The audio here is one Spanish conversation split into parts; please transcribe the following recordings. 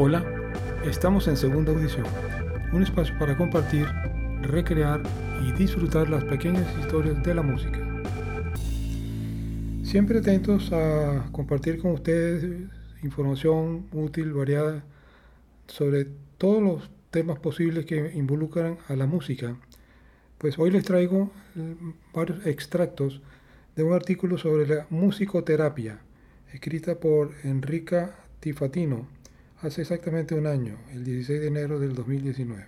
Hola, estamos en Segunda Audición, un espacio para compartir, recrear y disfrutar las pequeñas historias de la música. Siempre atentos a compartir con ustedes información útil, variada, sobre todos los temas posibles que involucran a la música. Pues hoy les traigo varios extractos de un artículo sobre la musicoterapia, escrita por Enrica Tifatino hace exactamente un año, el 16 de enero del 2019.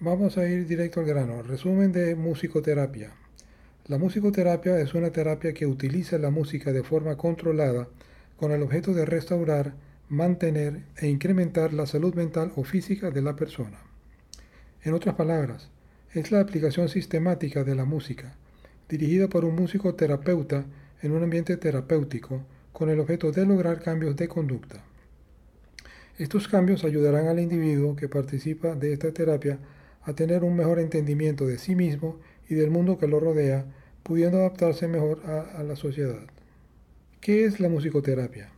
Vamos a ir directo al grano. Resumen de musicoterapia. La musicoterapia es una terapia que utiliza la música de forma controlada con el objeto de restaurar, mantener e incrementar la salud mental o física de la persona. En otras palabras, es la aplicación sistemática de la música, dirigida por un músico terapeuta en un ambiente terapéutico, con el objeto de lograr cambios de conducta. Estos cambios ayudarán al individuo que participa de esta terapia a tener un mejor entendimiento de sí mismo y del mundo que lo rodea, pudiendo adaptarse mejor a, la sociedad. ¿Qué es la musicoterapia?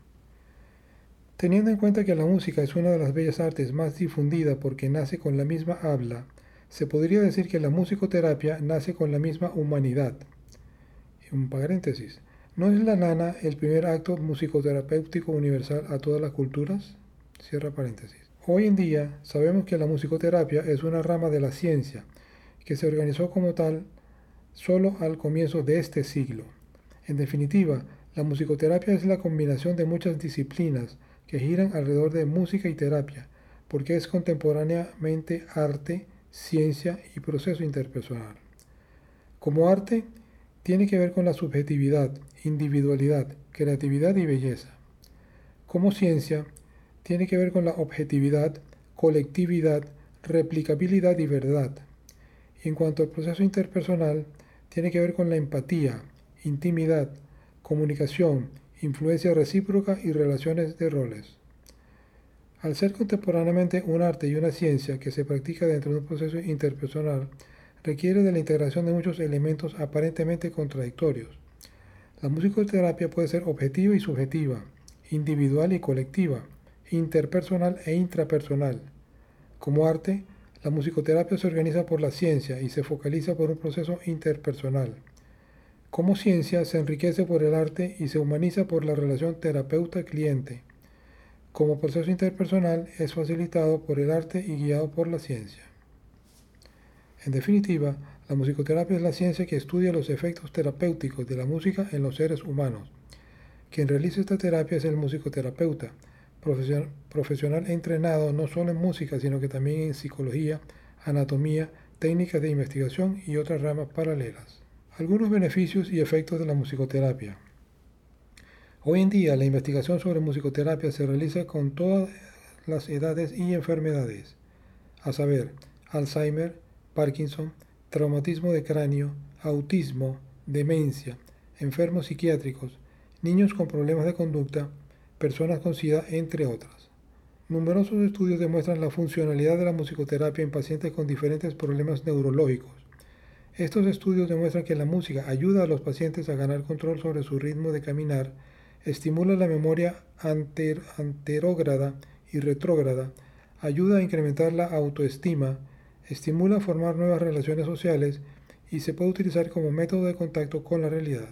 Teniendo en cuenta que la música es una de las bellas artes más difundida porque nace con la misma habla, se podría decir que la musicoterapia nace con la misma humanidad. Un paréntesis. ¿No es la nana el primer acto musicoterapéutico universal a todas las culturas? Cierra paréntesis. Hoy en día sabemos que la musicoterapia es una rama de la ciencia que se organizó como tal solo al comienzo de este siglo. En definitiva, la musicoterapia es la combinación de muchas disciplinas que giran alrededor de música y terapia, porque es contemporáneamente arte, ciencia y proceso interpersonal. Como arte, tiene que ver con la subjetividad, individualidad, creatividad y belleza. Como ciencia, tiene que ver con la objetividad, colectividad, replicabilidad y verdad. en cuanto al proceso interpersonal, tiene que ver con la empatía, intimidad, comunicación, influencia recíproca y relaciones de roles. Al ser contemporáneamente un arte y una ciencia que se practica dentro de un proceso interpersonal, requiere de la integración de muchos elementos aparentemente contradictorios. La musicoterapia puede ser objetiva y subjetiva, individual y colectiva, interpersonal e intrapersonal. Como arte, la musicoterapia se organiza por la ciencia y se focaliza por un proceso interpersonal. Como ciencia se enriquece por el arte y se humaniza por la relación terapeuta-cliente. Como proceso interpersonal es facilitado por el arte y guiado por la ciencia. En definitiva, la musicoterapia es la ciencia que estudia los efectos terapéuticos de la música en los seres humanos. Quien realiza esta terapia es el musicoterapeuta, profesional entrenado no solo en música, sino que también en psicología, anatomía, técnicas de investigación y otras ramas paralelas. Algunos beneficios y efectos de la musicoterapia. Hoy en día la investigación sobre musicoterapia se realiza con todas las edades y enfermedades, a saber, Alzheimer, Parkinson, traumatismo de cráneo, autismo, demencia, enfermos psiquiátricos, niños con problemas de conducta, personas con SIDA, entre otras. Numerosos estudios demuestran la funcionalidad de la musicoterapia en pacientes con diferentes problemas neurológicos. Estos estudios demuestran que la música ayuda a los pacientes a ganar control sobre su ritmo de caminar, estimula la memoria anterógrada y retrógrada, ayuda a incrementar la autoestima, estimula formar nuevas relaciones sociales y se puede utilizar como método de contacto con la realidad.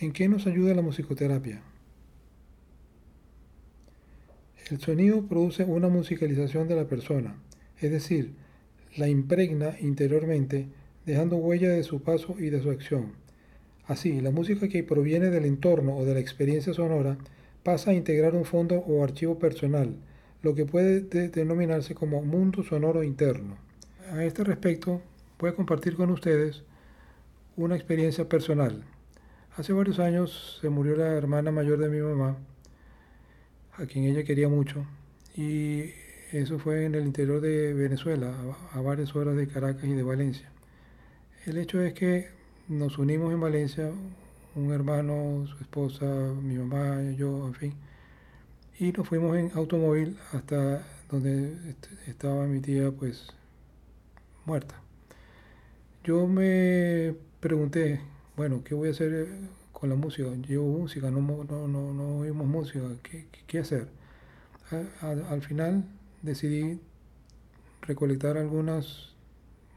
¿En qué nos ayuda la musicoterapia? El sonido produce una musicalización de la persona, es decir, la impregna interiormente, dejando huella de su paso y de su acción. Así, la música que proviene del entorno o de la experiencia sonora pasa a integrar un fondo o archivo personal, lo que puede denominarse como mundo sonoro interno. A este respecto, voy a compartir con ustedes una experiencia personal. Hace varios años se murió la hermana mayor de mi mamá, a quien ella quería mucho, y eso fue en el interior de Venezuela, a varias horas de Caracas y de Valencia. El hecho es que nos unimos en Valencia, un hermano, su esposa, mi mamá, yo, en fin, y nos fuimos en automóvil hasta donde estaba mi tía pues muerta. Yo me pregunté, bueno, ¿qué voy a hacer con la música. Llevo música, no, no, no, no oímos música. ¿Qué, qué hacer? al final decidí recolectar algunas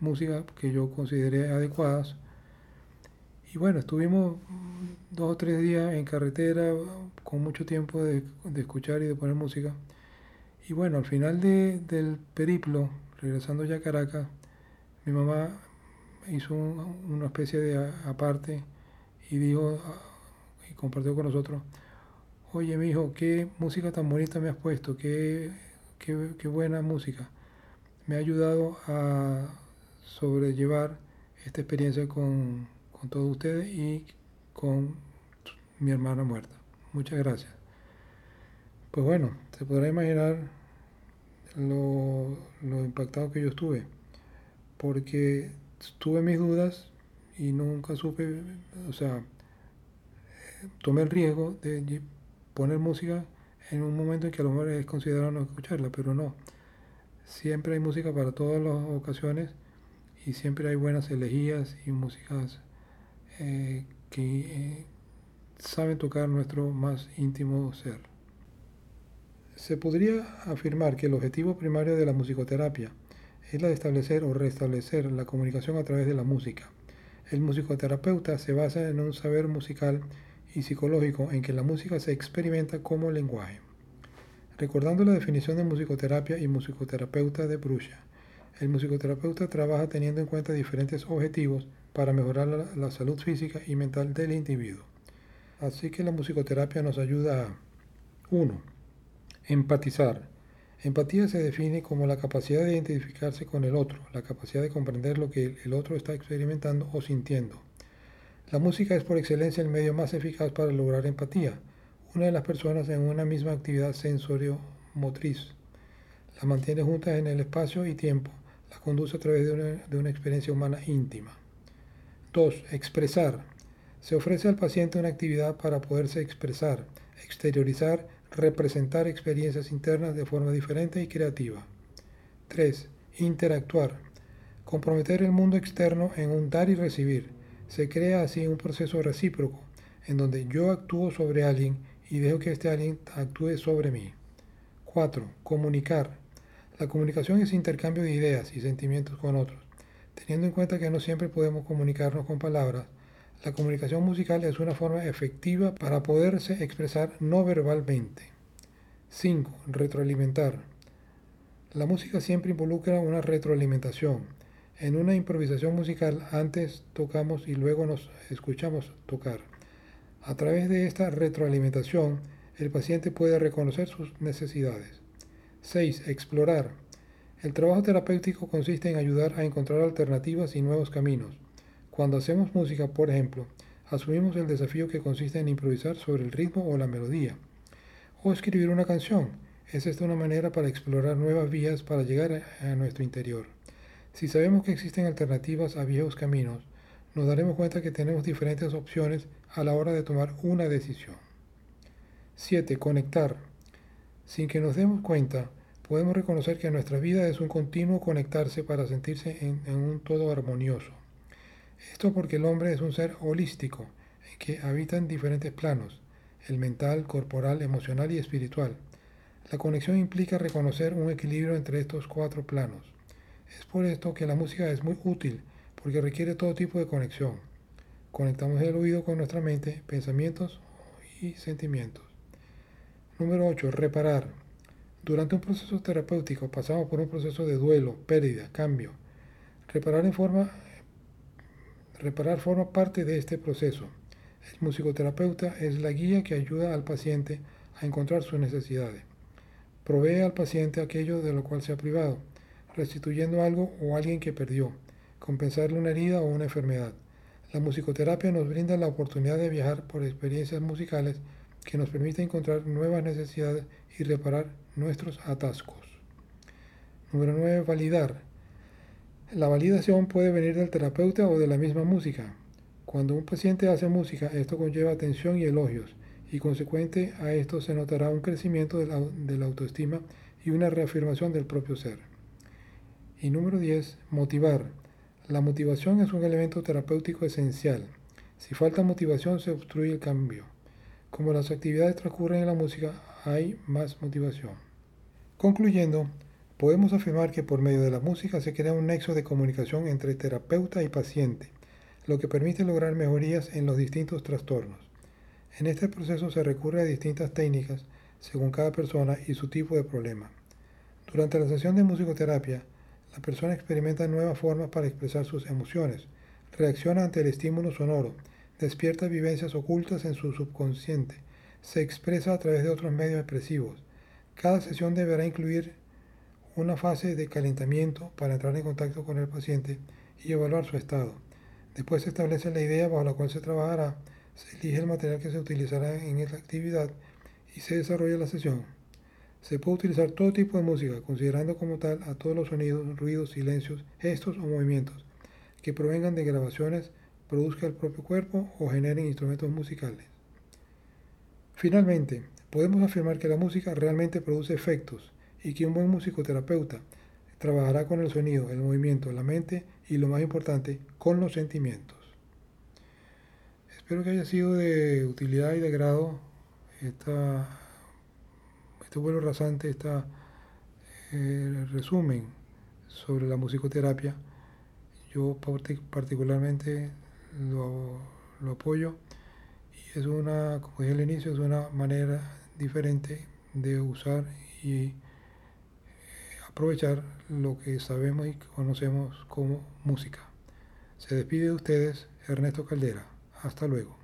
músicas que yo consideré adecuadas. Y bueno, estuvimos dos o tres días en carretera con mucho tiempo de, escuchar y de poner música. Y bueno, al final del periplo, regresando ya a Caracas, mi mamá hizo una especie de aparte y dijo y compartió con nosotros, oye mi hijo, qué música tan bonita me has puesto, qué, qué, buena música. Me ha ayudado a sobrellevar esta experiencia con, con todos ustedes y con mi hermana muerta. Muchas gracias. Pues bueno, se podrá imaginar lo, lo impactado que yo estuve, porque tuve mis dudas y nunca supe, o sea, tomé el riesgo de poner música en un momento en que a lo mejor es considerado no escucharla, pero no. Siempre hay música para todas las ocasiones y siempre hay buenas elegías y músicas eh, que eh, saben tocar nuestro más íntimo ser. Se podría afirmar que el objetivo primario de la musicoterapia es la de establecer o restablecer la comunicación a través de la música. El musicoterapeuta se basa en un saber musical y psicológico en que la música se experimenta como lenguaje. Recordando la definición de musicoterapia y musicoterapeuta de Brucia, el musicoterapeuta trabaja teniendo en cuenta diferentes objetivos para mejorar la, salud física y mental del individuo. Así que la musicoterapia nos ayuda a 1. Empatizar. Empatía se define como la capacidad de identificarse con el otro, la capacidad de comprender lo que el otro está experimentando o sintiendo. La música es por excelencia el medio más eficaz para lograr empatía. Una de las personas en una misma actividad sensorio-motriz. La mantiene juntas en el espacio y tiempo. La conduce a través de una, de una experiencia humana íntima. 2. Expresar. Se ofrece al paciente una actividad para poderse expresar, exteriorizar, representar experiencias internas de forma diferente y creativa. 3. Interactuar. Comprometer el mundo externo en un dar y recibir se crea así un proceso recíproco, en donde yo actúo sobre alguien y dejo que este alguien actúe sobre mí. 4. Comunicar. La comunicación es intercambio de ideas y sentimientos con otros. Teniendo en cuenta que no siempre podemos comunicarnos con palabras, la comunicación musical es una forma efectiva para poderse expresar no verbalmente. 5. Retroalimentar. La música siempre involucra una retroalimentación en una improvisación musical antes tocamos y luego nos escuchamos tocar. A través de esta retroalimentación, el paciente puede reconocer sus necesidades. 6. Explorar. El trabajo terapéutico consiste en ayudar a encontrar alternativas y nuevos caminos. Cuando hacemos música, por ejemplo, asumimos el desafío que consiste en improvisar sobre el ritmo o la melodía. O escribir una canción. Es esta una manera para explorar nuevas vías para llegar a nuestro interior. Si sabemos que existen alternativas a viejos caminos, nos daremos cuenta que tenemos diferentes opciones a la hora de tomar una decisión. 7. Conectar. Sin que nos demos cuenta, podemos reconocer que nuestra vida es un continuo conectarse para sentirse en, un todo armonioso. Esto porque el hombre es un ser holístico, en que habita en diferentes planos, el mental, corporal, emocional y espiritual. La conexión implica reconocer un equilibrio entre estos cuatro planos. Es por esto que la música es muy útil, porque requiere todo tipo de conexión. Conectamos el oído con nuestra mente, pensamientos y sentimientos. Número 8. Reparar. Durante un proceso terapéutico pasamos por un proceso de duelo, pérdida, cambio. Reparar, en forma, reparar forma parte de este proceso. El musicoterapeuta es la guía que ayuda al paciente a encontrar sus necesidades. Provee al paciente aquello de lo cual se ha privado restituyendo algo o alguien que perdió, compensarle una herida o una enfermedad. La musicoterapia nos brinda la oportunidad de viajar por experiencias musicales que nos permiten encontrar nuevas necesidades y reparar nuestros atascos. Número 9. Validar. La validación puede venir del terapeuta o de la misma música. Cuando un paciente hace música, esto conlleva atención y elogios, y consecuente a esto se notará un crecimiento de la, de la autoestima y una reafirmación del propio ser. Y número 10, motivar. La motivación es un elemento terapéutico esencial. Si falta motivación, se obstruye el cambio. Como las actividades transcurren en la música, hay más motivación. Concluyendo, podemos afirmar que por medio de la música se crea un nexo de comunicación entre terapeuta y paciente, lo que permite lograr mejorías en los distintos trastornos. En este proceso se recurre a distintas técnicas según cada persona y su tipo de problema. Durante la sesión de musicoterapia, la persona experimenta nuevas formas para expresar sus emociones, reacciona ante el estímulo sonoro, despierta vivencias ocultas en su subconsciente, se expresa a través de otros medios expresivos. Cada sesión deberá incluir una fase de calentamiento para entrar en contacto con el paciente y evaluar su estado. Después se establece la idea bajo la cual se trabajará, se elige el material que se utilizará en esta actividad y se desarrolla la sesión. Se puede utilizar todo tipo de música, considerando como tal a todos los sonidos, ruidos, silencios, gestos o movimientos que provengan de grabaciones produzca el propio cuerpo o generen instrumentos musicales. Finalmente, podemos afirmar que la música realmente produce efectos y que un buen musicoterapeuta trabajará con el sonido, el movimiento, la mente y lo más importante, con los sentimientos. Espero que haya sido de utilidad y de agrado esta, este vuelo rasante, este resumen sobre la musicoterapia. Yo particularmente lo, apoyo y es una, como dije al inicio, es una manera diferente de usar y eh, aprovechar lo que sabemos y conocemos como música. Se despide de ustedes Ernesto Caldera. Hasta luego.